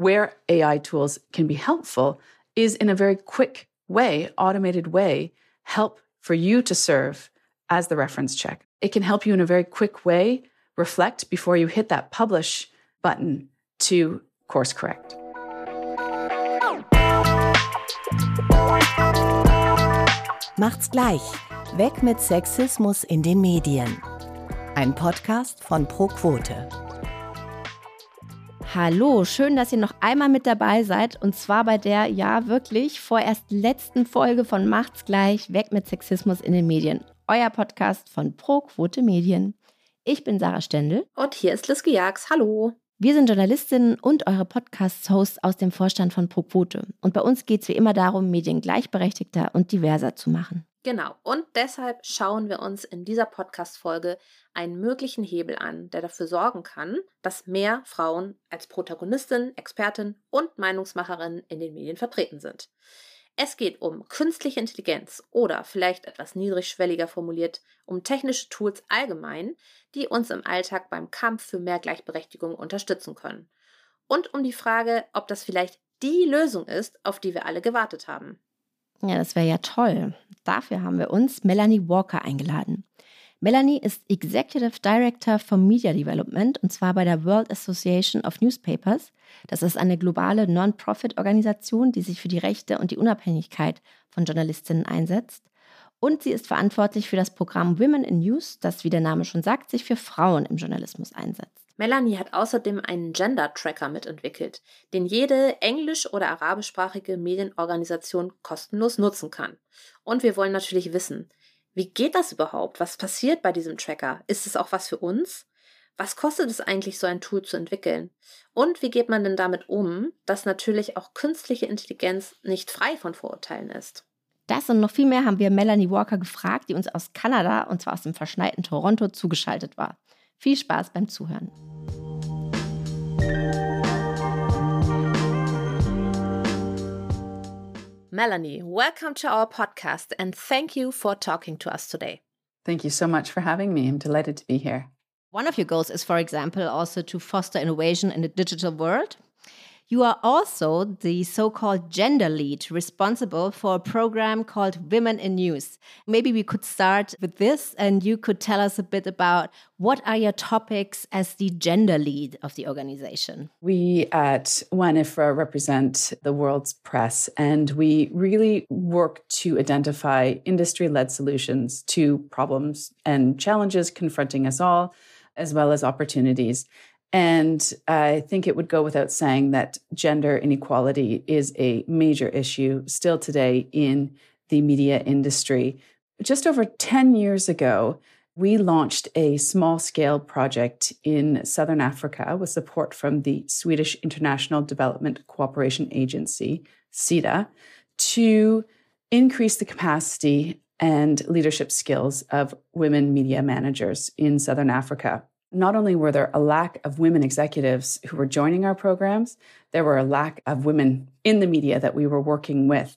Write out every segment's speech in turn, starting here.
where AI tools can be helpful is in a very quick way, automated way, help for you to serve as the reference check. It can help you in a very quick way reflect before you hit that publish button to course correct. Macht's gleich. Weg mit Sexismus in den Medien. Ein Podcast von ProQuote. Hallo, schön, dass ihr noch einmal mit dabei seid und zwar bei der ja wirklich vorerst letzten Folge von Macht's gleich weg mit Sexismus in den Medien. Euer Podcast von Pro Quote Medien. Ich bin Sarah Stendel und hier ist Liske Jags. Hallo. Wir sind Journalistinnen und eure Podcast-Hosts aus dem Vorstand von Pro Quote und bei uns geht es wie immer darum, Medien gleichberechtigter und diverser zu machen. Genau, und deshalb schauen wir uns in dieser Podcast-Folge einen möglichen Hebel an, der dafür sorgen kann, dass mehr Frauen als Protagonistin, Expertin und Meinungsmacherin in den Medien vertreten sind. Es geht um künstliche Intelligenz oder vielleicht etwas niedrigschwelliger formuliert, um technische Tools allgemein, die uns im Alltag beim Kampf für mehr Gleichberechtigung unterstützen können. Und um die Frage, ob das vielleicht die Lösung ist, auf die wir alle gewartet haben. Ja, das wäre ja toll. Dafür haben wir uns Melanie Walker eingeladen. Melanie ist Executive Director for Media Development und zwar bei der World Association of Newspapers. Das ist eine globale Non-Profit-Organisation, die sich für die Rechte und die Unabhängigkeit von Journalistinnen einsetzt. Und sie ist verantwortlich für das Programm Women in News, das, wie der Name schon sagt, sich für Frauen im Journalismus einsetzt. Melanie hat außerdem einen Gender-Tracker mitentwickelt, den jede englisch- oder arabischsprachige Medienorganisation kostenlos nutzen kann. Und wir wollen natürlich wissen, wie geht das überhaupt? Was passiert bei diesem Tracker? Ist es auch was für uns? Was kostet es eigentlich, so ein Tool zu entwickeln? Und wie geht man denn damit um, dass natürlich auch künstliche Intelligenz nicht frei von Vorurteilen ist? Das und noch viel mehr haben wir Melanie Walker gefragt, die uns aus Kanada, und zwar aus dem verschneiten Toronto, zugeschaltet war. Viel Spaß beim Zuhören. Melanie, welcome to our podcast and thank you for talking to us today. Thank you so much for having me. I'm delighted to be here. One of your goals is, for example, also to foster innovation in the digital world. You are also the so called gender lead responsible for a program called Women in News. Maybe we could start with this and you could tell us a bit about what are your topics as the gender lead of the organization? We at WAN-IFRA represent the world's press and we really work to identify industry led solutions to problems and challenges confronting us all, as well as opportunities. And I think it would go without saying that gender inequality is a major issue still today in the media industry. Just over 10 years ago, we launched a small scale project in Southern Africa with support from the Swedish International Development Cooperation Agency, SIDA, to increase the capacity and leadership skills of women media managers in Southern Africa not only were there a lack of women executives who were joining our programs, there were a lack of women in the media that we were working with.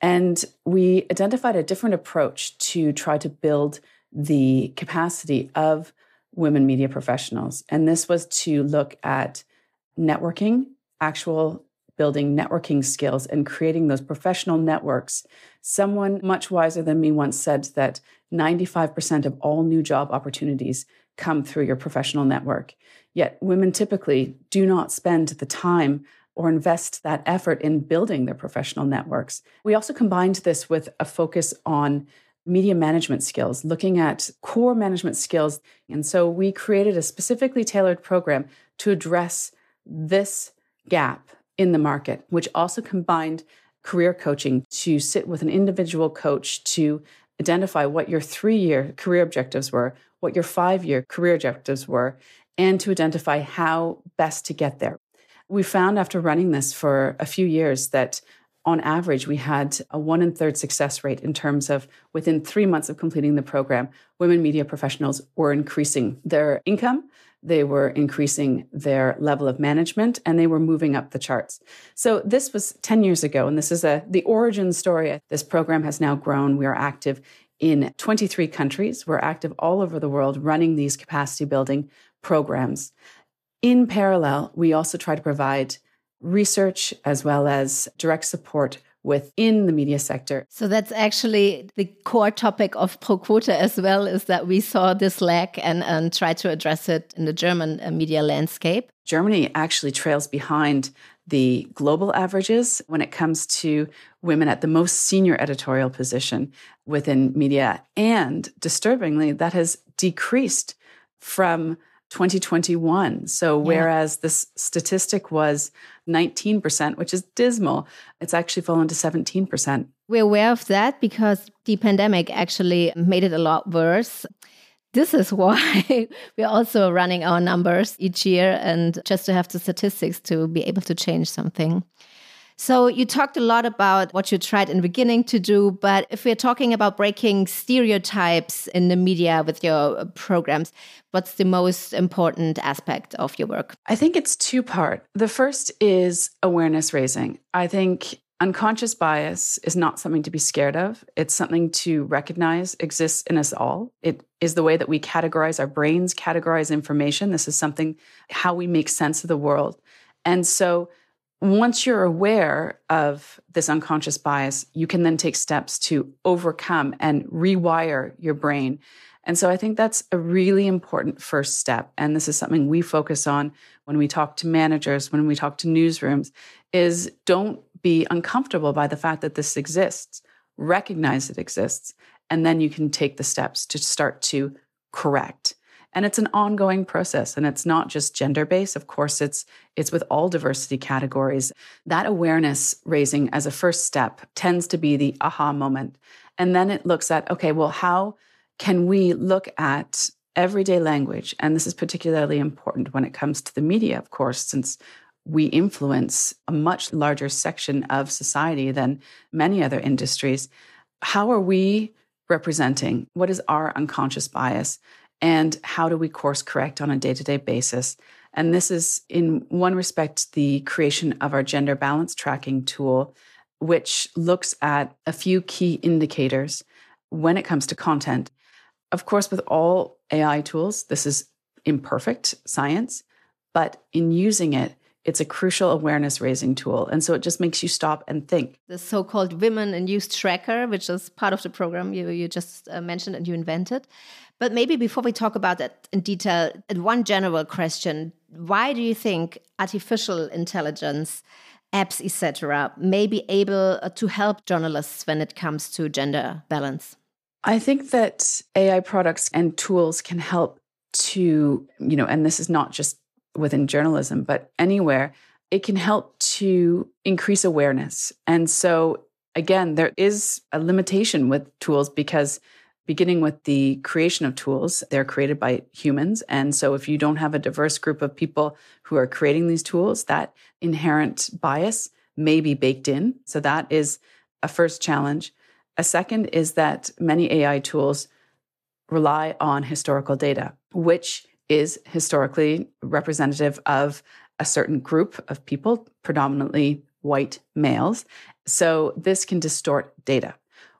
And we identified a different approach to try to build the capacity of women media professionals. And this was to look at networking, actual building networking skills, and creating those professional networks. Someone much wiser than me once said that 95% of all new job opportunities come through your professional network. Yet women typically do not spend the time or invest that effort in building their professional networks. We also combined this with a focus on media management skills, looking at core management skills. And so we created a specifically tailored program to address this gap in the market, which also combined career coaching to sit with an individual coach to identify what your three year career objectives were, what your five year career objectives were, and to identify how best to get there. We found after running this for a few years that on average, we had a one and third success rate in terms of within three months of completing the program, women media professionals were increasing their income, they were increasing their level of management, and they were moving up the charts. So this was 10 years ago, and this is a the origin story. This program has now grown. We are active in 23 countries. We're active all over the world running these capacity building programs. In parallel, we also try to provide research as well as direct support within the media sector. So that's actually the core topic of ProQuote as well, is that we saw this lack and, and tried to address it in the German uh, media landscape. Germany actually trails behind the global averages when it comes to women at the most senior editorial position within media. And disturbingly, that has decreased from 2021. So, yeah. whereas this statistic was 19%, which is dismal, it's actually fallen to 17%. We're aware of that because the pandemic actually made it a lot worse. This is why we're also running our numbers each year and just to have the statistics to be able to change something. So you talked a lot about what you tried in the beginning to do, but if we're talking about breaking stereotypes in the media with your programs, what's the most important aspect of your work? I think it's two part. The first is awareness raising. I think unconscious bias is not something to be scared of. It's something to recognize exists in us all. It is the way that we categorize our brains, categorize information. This is something how we make sense of the world. And so once you're aware of this unconscious bias, you can then take steps to overcome and rewire your brain. And so I think that's a really important first step. And this is something we focus on when we talk to managers, when we talk to newsrooms, is don't be uncomfortable by the fact that this exists. Recognize it exists. And then you can take the steps to start to correct and it's an ongoing process and it's not just gender based of course it's it's with all diversity categories that awareness raising as a first step tends to be the aha moment and then it looks at okay well how can we look at everyday language and this is particularly important when it comes to the media of course since we influence a much larger section of society than many other industries how are we representing what is our unconscious bias and how do we course correct on a day to day basis. And this is, in one respect, the creation of our gender balance tracking tool, which looks at a few key indicators when it comes to content. Of course, with all AI tools, this is imperfect science, but in using it, it's a crucial awareness raising tool. And so it just makes you stop and think. The so called Women in News Tracker, which is part of the program you, you just uh, mentioned and you invented. But maybe before we talk about that in detail, one general question why do you think artificial intelligence, apps, etc., may be able uh, to help journalists when it comes to gender balance? I think that AI products and tools can help to, you know, and this is not just within journalism, but anywhere, it can help to increase awareness. And so, again, there is a limitation with tools because beginning with the creation of tools, they're created by humans. And so, if you don't have a diverse group of people who are creating these tools, that inherent bias may be baked in. So, that is a first challenge. A second is that many AI tools rely on historical data, which is historically representative of a certain group of people, predominantly white males. So this can distort data.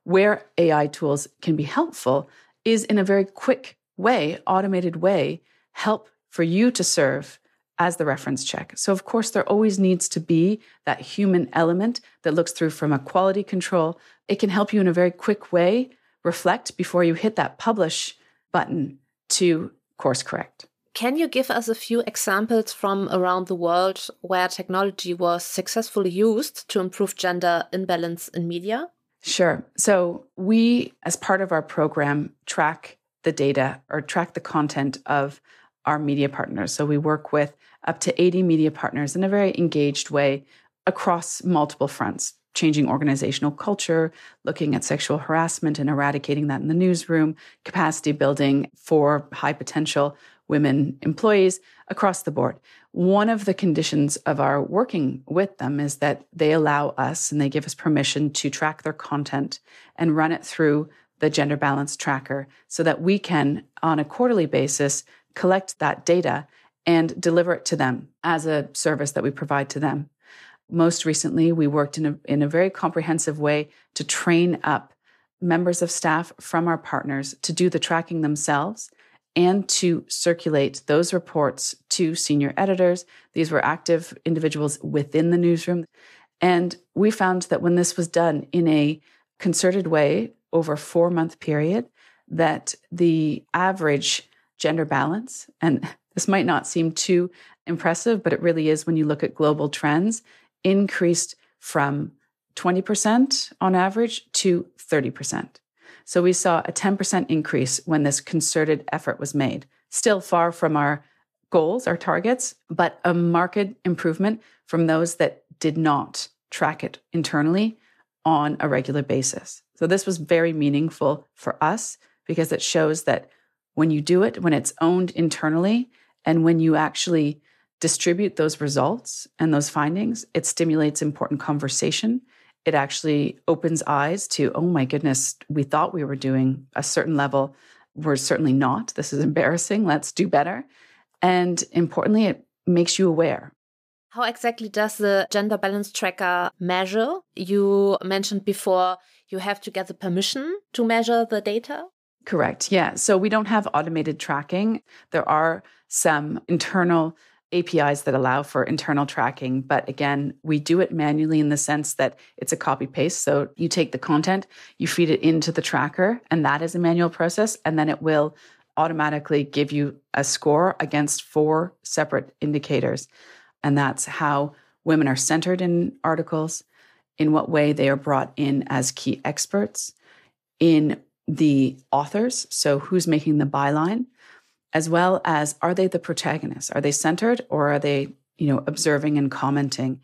Where AI tools can be helpful is in a very quick way, automated way, help for you to serve as the reference check. So, of course, there always needs to be that human element that looks through from a quality control. It can help you in a very quick way reflect before you hit that publish button to course correct. Can you give us a few examples from around the world where technology was successfully used to improve gender imbalance in media? Sure. So, we, as part of our program, track the data or track the content of our media partners. So, we work with up to 80 media partners in a very engaged way across multiple fronts changing organizational culture, looking at sexual harassment and eradicating that in the newsroom, capacity building for high potential women employees across the board. One of the conditions of our working with them is that they allow us and they give us permission to track their content and run it through the gender balance tracker so that we can, on a quarterly basis, collect that data and deliver it to them as a service that we provide to them. Most recently, we worked in a, in a very comprehensive way to train up members of staff from our partners to do the tracking themselves and to circulate those reports to senior editors. These were active individuals within the newsroom. And we found that when this was done in a concerted way over a four month period, that the average gender balance, and this might not seem too impressive, but it really is when you look at global trends, increased from 20% on average to 30%. So we saw a 10% increase when this concerted effort was made. Still far from our goals, our targets, but a marked improvement from those that did not track it internally on a regular basis. So this was very meaningful for us because it shows that when you do it, when it's owned internally, and when you actually distribute those results and those findings, it stimulates important conversation. It actually opens eyes to, oh my goodness, we thought we were doing a certain level. We're certainly not. This is embarrassing. Let's do better. And importantly, it makes you aware. How exactly does the gender balance tracker measure? You mentioned before you have to get the permission to measure the data. Correct. Yeah. So we don't have automated tracking. There are some internal APIs that allow for internal tracking. But again, we do it manually in the sense that it's a copy paste. So you take the content, you feed it into the tracker, and that is a manual process. And then it will automatically give you a score against four separate indicators. And that's how women are centered in articles, in what way they are brought in as key experts, in the authors, so who's making the byline, as well as are they the protagonists? Are they centered or are they, you know, observing and commenting?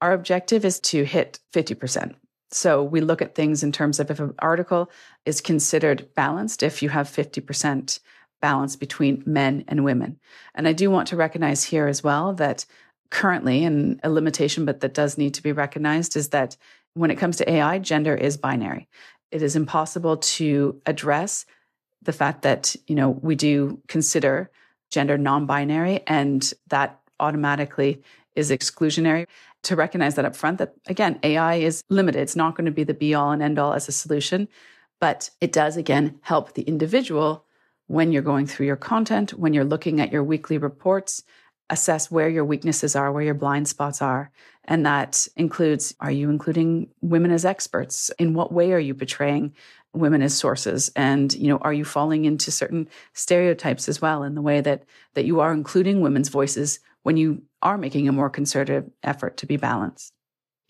Our objective is to hit 50%. So we look at things in terms of if an article is considered balanced, if you have 50% balance between men and women. And I do want to recognize here as well that currently, and a limitation, but that does need to be recognized, is that when it comes to AI, gender is binary. It is impossible to address the fact that, you know, we do consider gender non-binary and that automatically is exclusionary. To recognize that up front, that again, AI is limited. It's not going to be the be all and end all as a solution, but it does again help the individual when you're going through your content, when you're looking at your weekly reports, assess where your weaknesses are, where your blind spots are. And that includes are you including women as experts? In what way are you portraying women as sources and you know are you falling into certain stereotypes as well in the way that that you are including women's voices when you are making a more concerted effort to be balanced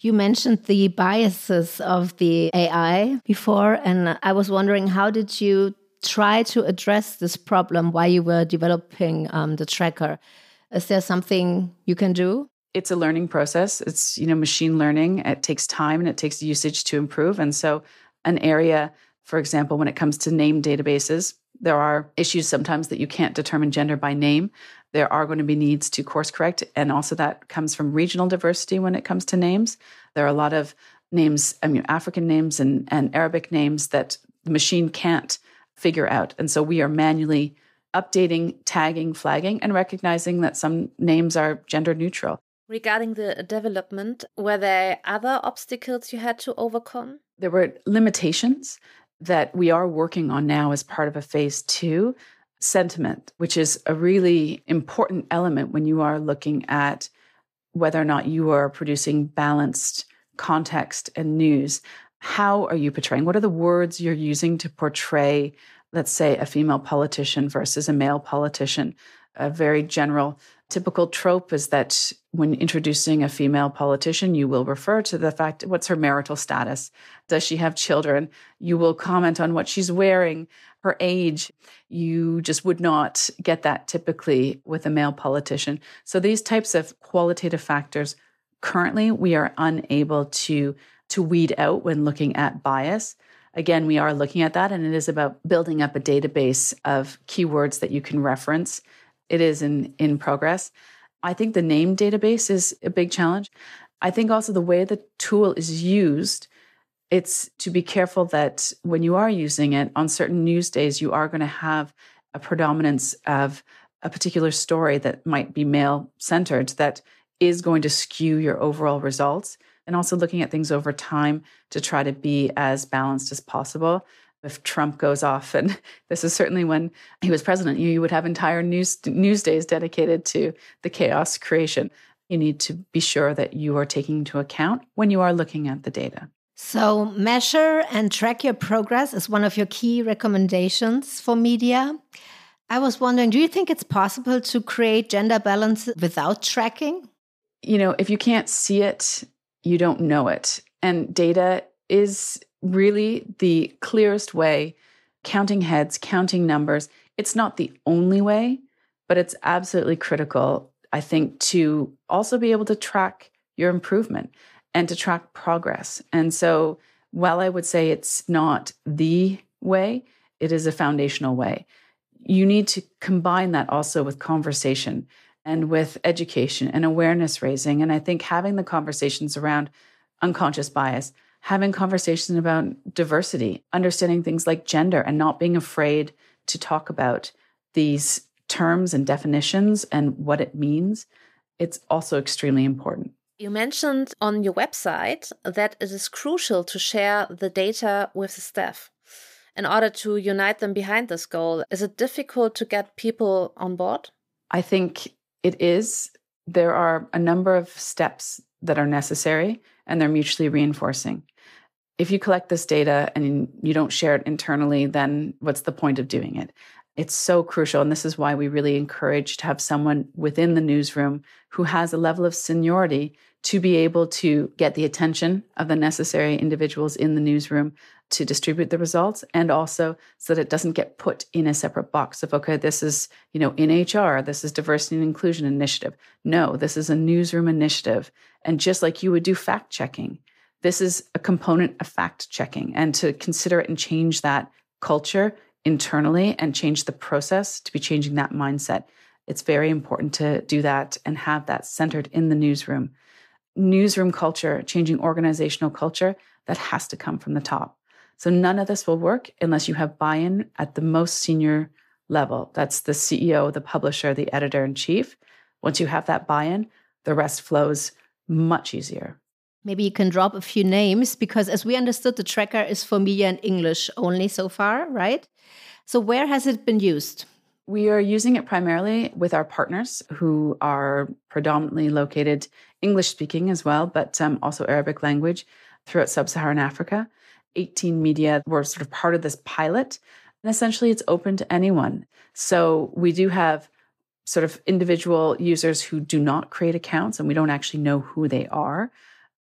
you mentioned the biases of the AI before, and I was wondering how did you try to address this problem while you were developing um, the tracker? Is there something you can do? It's a learning process. It's you know machine learning. It takes time and it takes usage to improve. And so, an area for example, when it comes to name databases, there are issues sometimes that you can't determine gender by name. There are going to be needs to course correct. And also, that comes from regional diversity when it comes to names. There are a lot of names, I mean, African names and, and Arabic names that the machine can't figure out. And so, we are manually updating, tagging, flagging, and recognizing that some names are gender neutral. Regarding the development, were there other obstacles you had to overcome? There were limitations that we are working on now as part of a phase two sentiment, which is a really important element when you are looking at whether or not you are producing balanced context and news. How are you portraying? What are the words you're using to portray, let's say, a female politician versus a male politician? A very general typical trope is that when introducing a female politician, you will refer to the fact what's her marital status? Does she have children? You will comment on what she's wearing, her age. You just would not get that typically with a male politician. So these types of qualitative factors currently we are unable to to weed out when looking at bias. Again, we are looking at that and it is about building up a database of keywords that you can reference it is in in progress. I think the name database is a big challenge. I think also the way the tool is used, it's to be careful that when you are using it on certain news days, you are going to have a predominance of a particular story that might be male centered that is going to skew your overall results. And also looking at things over time to try to be as balanced as possible. If Trump goes off, and this is certainly when he was president, you would have entire news news days dedicated to the chaos creation. You need to be sure that you are taking into account when you are looking at the data. So, measure and track your progress is one of your key recommendations for media. I was wondering, do you think it's possible to create gender balance without tracking? You know, if you can't see it, you don't know it. And data is really the clearest way, counting heads, counting numbers. It's not the only way, but it's absolutely critical, I think, to also be able to track your improvement and to track progress. And so, while I would say it's not the way, it is a foundational way. You need to combine that also with conversation and with education and awareness raising. And I think having the conversations around unconscious bias, having conversations about diversity, understanding things like gender, and not being afraid to talk about these terms and definitions and what it means, it's also extremely important. You mentioned on your website that it is crucial to share the data with the staff in order to unite them behind this goal. Is it difficult to get people on board? I think it is. There are a number of steps that are necessary and they're mutually reinforcing. If you collect this data and you don't share it internally, then what's the point of doing it? It's so crucial. And this is why we really encourage to have someone within the newsroom who has a level of seniority to be able to get the attention of the necessary individuals in the newsroom to distribute the results and also so that it doesn't get put in a separate box of okay this is you know in hr this is diversity and inclusion initiative no this is a newsroom initiative and just like you would do fact checking this is a component of fact checking and to consider it and change that culture internally and change the process to be changing that mindset it's very important to do that and have that centered in the newsroom newsroom culture changing organizational culture that has to come from the top so none of this will work unless you have buy in at the most senior level. That's the CEO, the publisher, the editor in chief. Once you have that buy in, the rest flows much easier. Maybe you can drop a few names because, as we understood, the tracker is for media in English only so far, right? So, where has it been used? We are using it primarily with our partners who are predominantly located English speaking as well, but um, also Arabic language throughout sub Saharan Africa. 18 media were sort of part of this pilot. And essentially, it's open to anyone. So we do have sort of individual users who do not create accounts and we don't actually know who they are.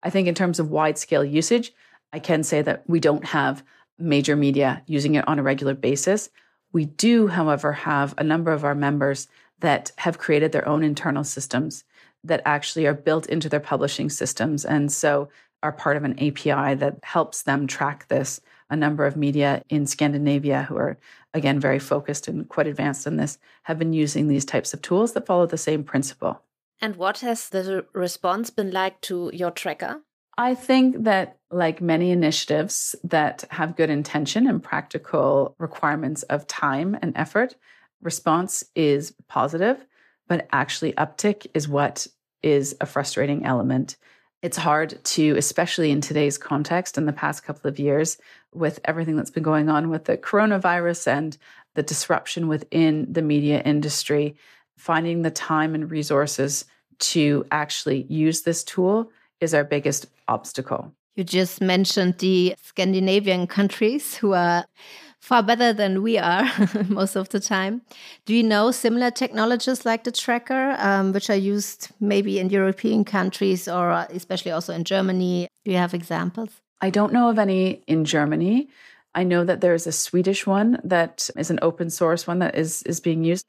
I think in terms of wide scale usage, I can say that we don't have major media using it on a regular basis. We do, however, have a number of our members that have created their own internal systems that actually are built into their publishing systems. And so are part of an API that helps them track this. A number of media in Scandinavia who are, again, very focused and quite advanced in this have been using these types of tools that follow the same principle. And what has the response been like to your tracker? I think that, like many initiatives that have good intention and practical requirements of time and effort, response is positive, but actually, uptick is what is a frustrating element it's hard to, especially in today's context in the past couple of years, with everything that's been going on with the coronavirus and the disruption within the media industry, finding the time and resources to actually use this tool is our biggest obstacle. You just mentioned the Scandinavian countries who are far better than we are most of the time. Do you know similar technologies like the tracker, um, which are used maybe in European countries or especially also in Germany? Do you have examples? I don't know of any in Germany. I know that there's a Swedish one that is an open source one that is is being used.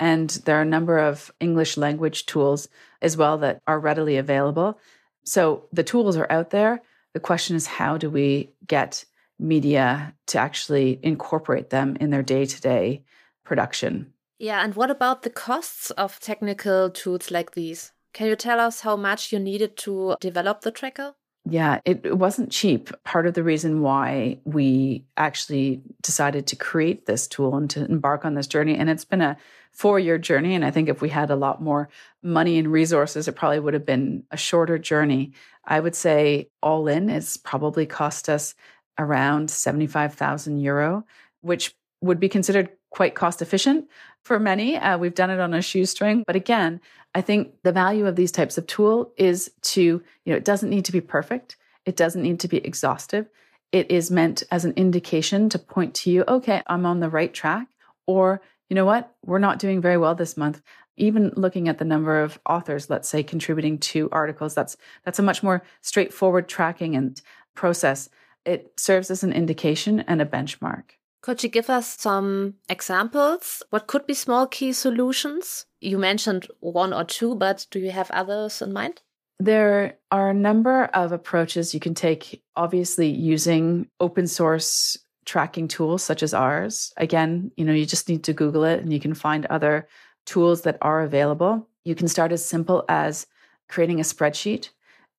And there are a number of English language tools as well that are readily available. So the tools are out there. The question is, how do we get media to actually incorporate them in their day to day production. Yeah, and what about the costs of technical tools like these? Can you tell us how much you needed to develop the tracker? Yeah, it, wasn't cheap. Part of the reason why we actually decided to create this tool and to embark on this journey, and it's been a four your journey. And I think if we had a lot more money and resources, it probably would have been a shorter journey. I would say all in, it's probably cost us around 75,000 euro, which would be considered quite cost efficient for many. Uh, we've done it on a shoestring. But again, I think the value of these types of tool is to, you know, it doesn't need to be perfect. It doesn't need to be exhaustive. It is meant as an indication to point to you, okay, I'm on the right track. Or, you know what, we're not doing very well this month. Even looking at the number of authors, let's say, contributing to articles, that's that's a much more straightforward tracking and process. It serves as an indication and a benchmark. Could you give us some examples? What could be small key solutions? You mentioned one or two, but do you have others in mind? There are a number of approaches you can take, obviously, using open source tracking tools such as ours. Again, you know, you just need to Google it and you can find other tools that are available. You can start as simple as creating a spreadsheet,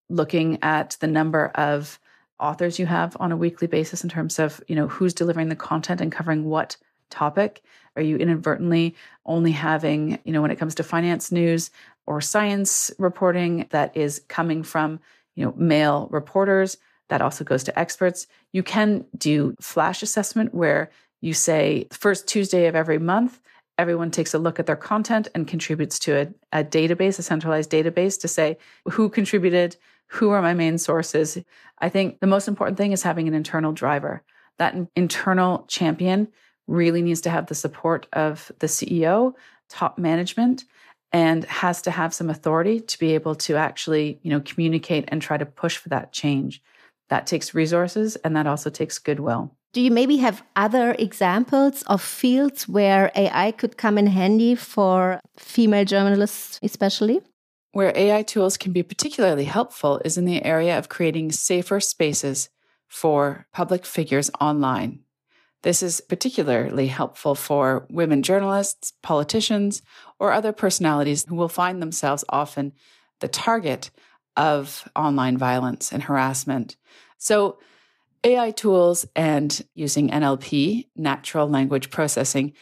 looking at the number of authors you have on a weekly basis in terms of you know who's delivering the content and covering what topic are you inadvertently only having you know when it comes to finance news or science reporting that is coming from you know male reporters that also goes to experts you can do flash assessment where you say first tuesday of every month everyone takes a look at their content and contributes to a, a database a centralized database to say who contributed who are my main sources? I think the most important thing is having an internal driver. That internal champion really needs to have the support of the CEO, top management, and has to have some authority to be able to actually, you know, communicate and try to push for that change. That takes resources and that also takes goodwill. Do you maybe have other examples of fields where AI could come in handy for female journalists, especially? Where AI tools can be particularly helpful is in the area of creating safer spaces for public figures online. This is particularly helpful for women journalists, politicians, or other personalities who will find themselves often the target of online violence and harassment. So, AI tools and using NLP, natural language processing,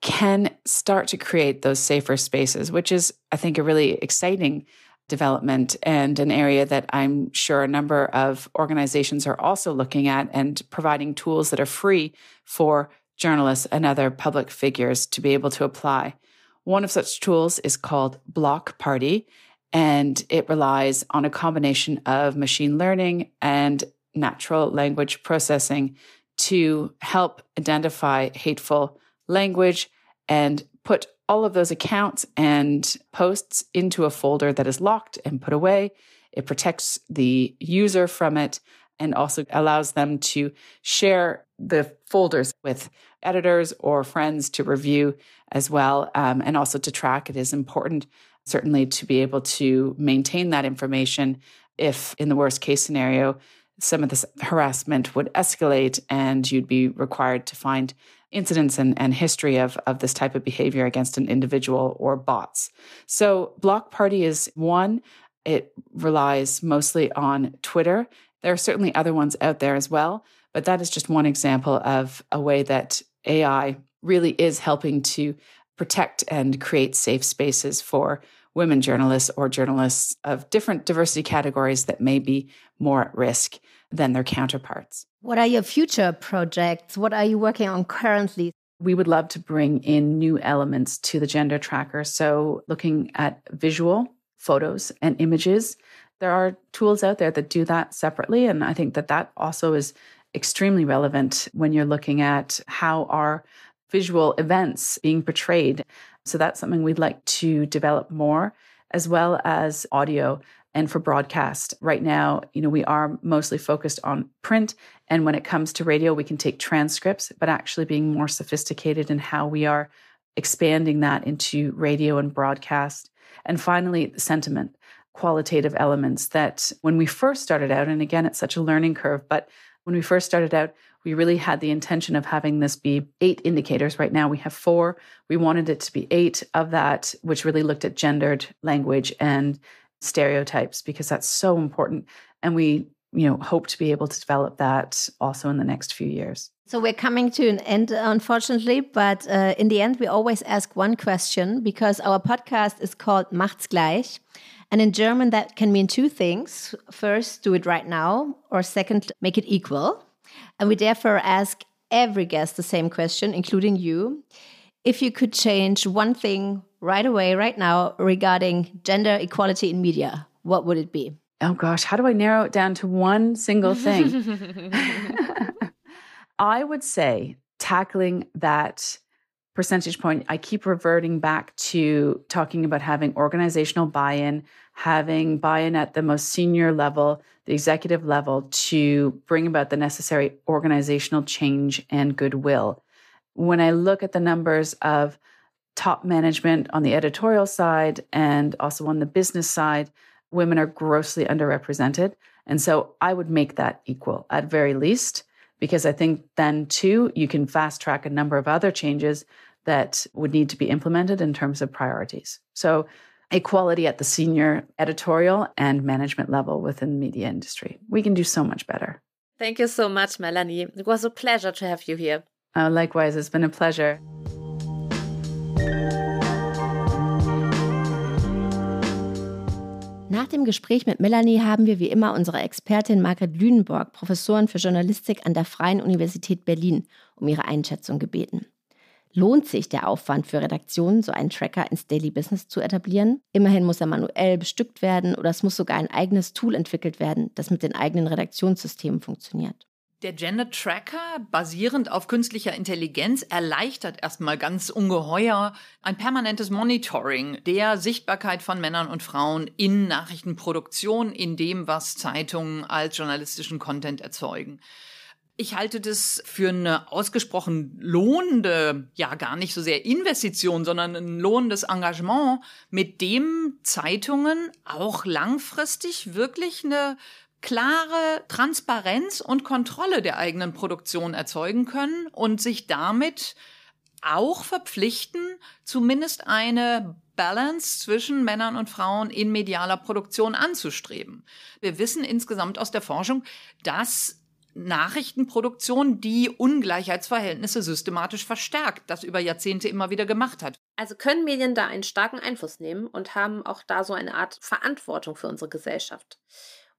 can start to create those safer spaces, which is, I think, a really exciting development and an area that I'm sure a number of organizations are also looking at and providing tools that are free for journalists and other public figures to be able to apply. One of such tools is called Block Party, and it relies on a combination of machine learning and natural language processing to help identify hateful language and put all of those accounts and posts into a folder that is locked and put away. It protects the user from it and also allows them to share the folders with editors or friends to review as well. Um, and also to track it is important, certainly, to be able to maintain that information if, in the worst case scenario, some of this harassment would escalate and you'd be required to find incidents and, and history of, of this type of behavior against an individual or bots. So Block Party is one. It relies mostly on Twitter. There are certainly other ones out there as well, but that is just one example of a way that AI really is helping to protect and create safe spaces for women journalists or journalists of different diversity categories that may be more at risk than their counterparts. What are your future projects? What are you working on currently? We would love to bring in new elements to the gender tracker. So, looking at visual photos and images, there are tools out there that do that separately. And I think that that also is extremely relevant when you're looking at how our visual events being portrayed. So, that's something we'd like to develop more, as well as audio and for broadcast. Right now, you know, we are mostly focused on print. And when it comes to radio, we can take transcripts, but actually being more sophisticated in how we are expanding that into radio and broadcast. And finally, the sentiment, qualitative elements that when we first started out, and again, it's such a learning curve, but when we first started out, we really had the intention of having this be eight indicators. Right now, we have four. We wanted it to be eight of that, which really looked at gendered language and stereotypes because that's so important. And we, you know, hope to be able to develop that also in the next few years. So we're coming to an end, unfortunately, but uh, in the end, we always ask one question because our podcast is called Macht's gleich. And in German, that can mean two things. First, do it right now, or second, make it equal. And we therefore ask every guest the same question, including you. If you could change one thing right away, right now, regarding gender equality in media, what would it be? Oh gosh, how do I narrow it down to one single thing? I would say tackling that percentage point, I keep reverting back to talking about having organizational buy in, having buy in at the most senior level, the executive level, to bring about the necessary organizational change and goodwill. When I look at the numbers of top management on the editorial side and also on the business side, women are grossly underrepresented. And so I would make that equal at very least, because I think then too, you can fast track a number of other changes that would need to be implemented in terms of priorities. So equality at the senior editorial and management level within the media industry. We can do so much better. Thank you so much, Melanie. It was a pleasure to have you here. Uh, likewise, it's been a pleasure. Nach dem Gespräch mit Melanie haben wir wie immer unsere Expertin Margret Lünenborg, Professorin für Journalistik an der Freien Universität Berlin, um ihre Einschätzung gebeten. Lohnt sich der Aufwand für Redaktionen, so einen Tracker ins Daily Business zu etablieren? Immerhin muss er manuell bestückt werden oder es muss sogar ein eigenes Tool entwickelt werden, das mit den eigenen Redaktionssystemen funktioniert. Der Gender Tracker, basierend auf künstlicher Intelligenz, erleichtert erstmal ganz ungeheuer ein permanentes Monitoring der Sichtbarkeit von Männern und Frauen in Nachrichtenproduktion, in dem, was Zeitungen als journalistischen Content erzeugen. Ich halte das für eine ausgesprochen lohnende, ja gar nicht so sehr Investition, sondern ein lohnendes Engagement, mit dem Zeitungen auch langfristig wirklich eine klare Transparenz und Kontrolle der eigenen Produktion erzeugen können und sich damit auch verpflichten, zumindest eine Balance zwischen Männern und Frauen in medialer Produktion anzustreben. Wir wissen insgesamt aus der Forschung, dass Nachrichtenproduktion, die Ungleichheitsverhältnisse systematisch verstärkt, das über Jahrzehnte immer wieder gemacht hat. Also können Medien da einen starken Einfluss nehmen und haben auch da so eine Art Verantwortung für unsere Gesellschaft.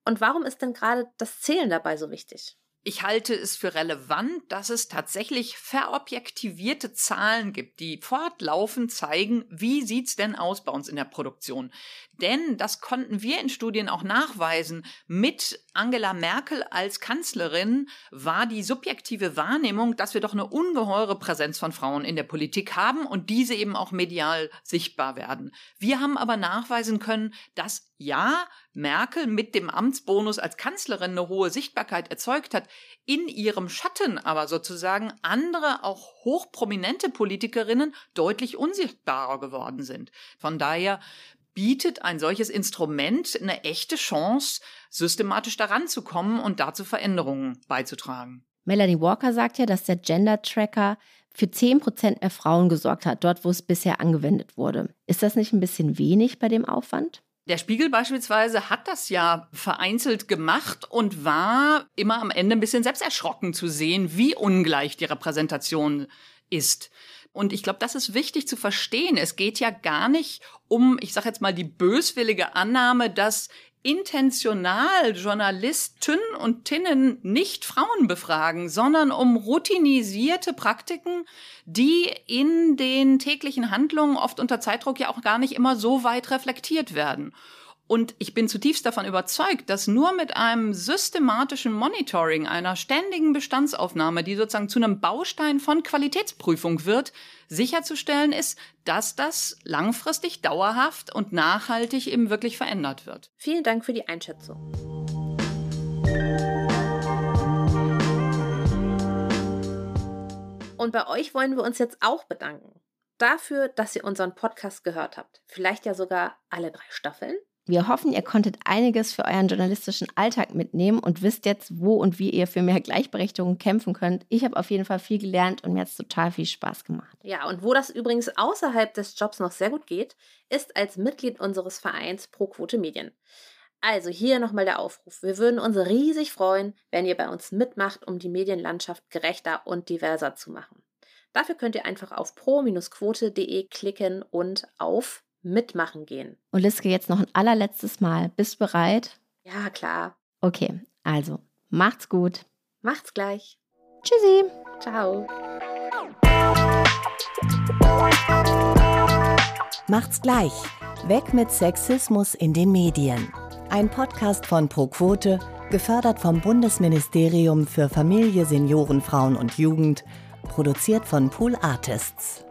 Und warum ist denn gerade das Zählen dabei so wichtig? Ich halte es für relevant, dass es tatsächlich verobjektivierte Zahlen gibt, die fortlaufend zeigen, wie sieht's denn aus bei uns in der Produktion. Denn das konnten wir in Studien auch nachweisen. Mit Angela Merkel als Kanzlerin war die subjektive Wahrnehmung, dass wir doch eine ungeheure Präsenz von Frauen in der Politik haben und diese eben auch medial sichtbar werden. Wir haben aber nachweisen können, dass ja, Merkel mit dem Amtsbonus als Kanzlerin eine hohe Sichtbarkeit erzeugt hat, in ihrem Schatten aber sozusagen andere, auch hochprominente Politikerinnen deutlich unsichtbarer geworden sind. Von daher bietet ein solches Instrument eine echte Chance, systematisch daran zu kommen und dazu Veränderungen beizutragen. Melanie Walker sagt ja, dass der Gender Tracker für 10% mehr Frauen gesorgt hat, dort wo es bisher angewendet wurde. Ist das nicht ein bisschen wenig bei dem Aufwand? Der Spiegel beispielsweise hat das ja vereinzelt gemacht und war immer am Ende ein bisschen selbst erschrocken zu sehen, wie ungleich die Repräsentation ist. Und ich glaube, das ist wichtig zu verstehen. Es geht ja gar nicht um, ich sage jetzt mal, die böswillige Annahme, dass intentional Journalisten und Tinnen nicht Frauen befragen, sondern um routinisierte Praktiken, die in den täglichen Handlungen oft unter Zeitdruck ja auch gar nicht immer so weit reflektiert werden. Und ich bin zutiefst davon überzeugt, dass nur mit einem systematischen Monitoring, einer ständigen Bestandsaufnahme, die sozusagen zu einem Baustein von Qualitätsprüfung wird, sicherzustellen ist, dass das langfristig, dauerhaft und nachhaltig eben wirklich verändert wird. Vielen Dank für die Einschätzung. Und bei euch wollen wir uns jetzt auch bedanken. Dafür, dass ihr unseren Podcast gehört habt. Vielleicht ja sogar alle drei Staffeln. Wir hoffen, ihr konntet einiges für euren journalistischen Alltag mitnehmen und wisst jetzt, wo und wie ihr für mehr Gleichberechtigung kämpfen könnt. Ich habe auf jeden Fall viel gelernt und mir hat es total viel Spaß gemacht. Ja, und wo das übrigens außerhalb des Jobs noch sehr gut geht, ist als Mitglied unseres Vereins Pro Quote Medien. Also hier nochmal der Aufruf. Wir würden uns riesig freuen, wenn ihr bei uns mitmacht, um die Medienlandschaft gerechter und diverser zu machen. Dafür könnt ihr einfach auf pro-quote.de klicken und auf mitmachen gehen. Und Liske, jetzt noch ein allerletztes Mal. Bist du bereit? Ja, klar. Okay, also macht's gut. Macht's gleich. Tschüssi. Ciao. Macht's gleich. Weg mit Sexismus in den Medien. Ein Podcast von ProQuote, gefördert vom Bundesministerium für Familie, Senioren, Frauen und Jugend, produziert von Pool Artists.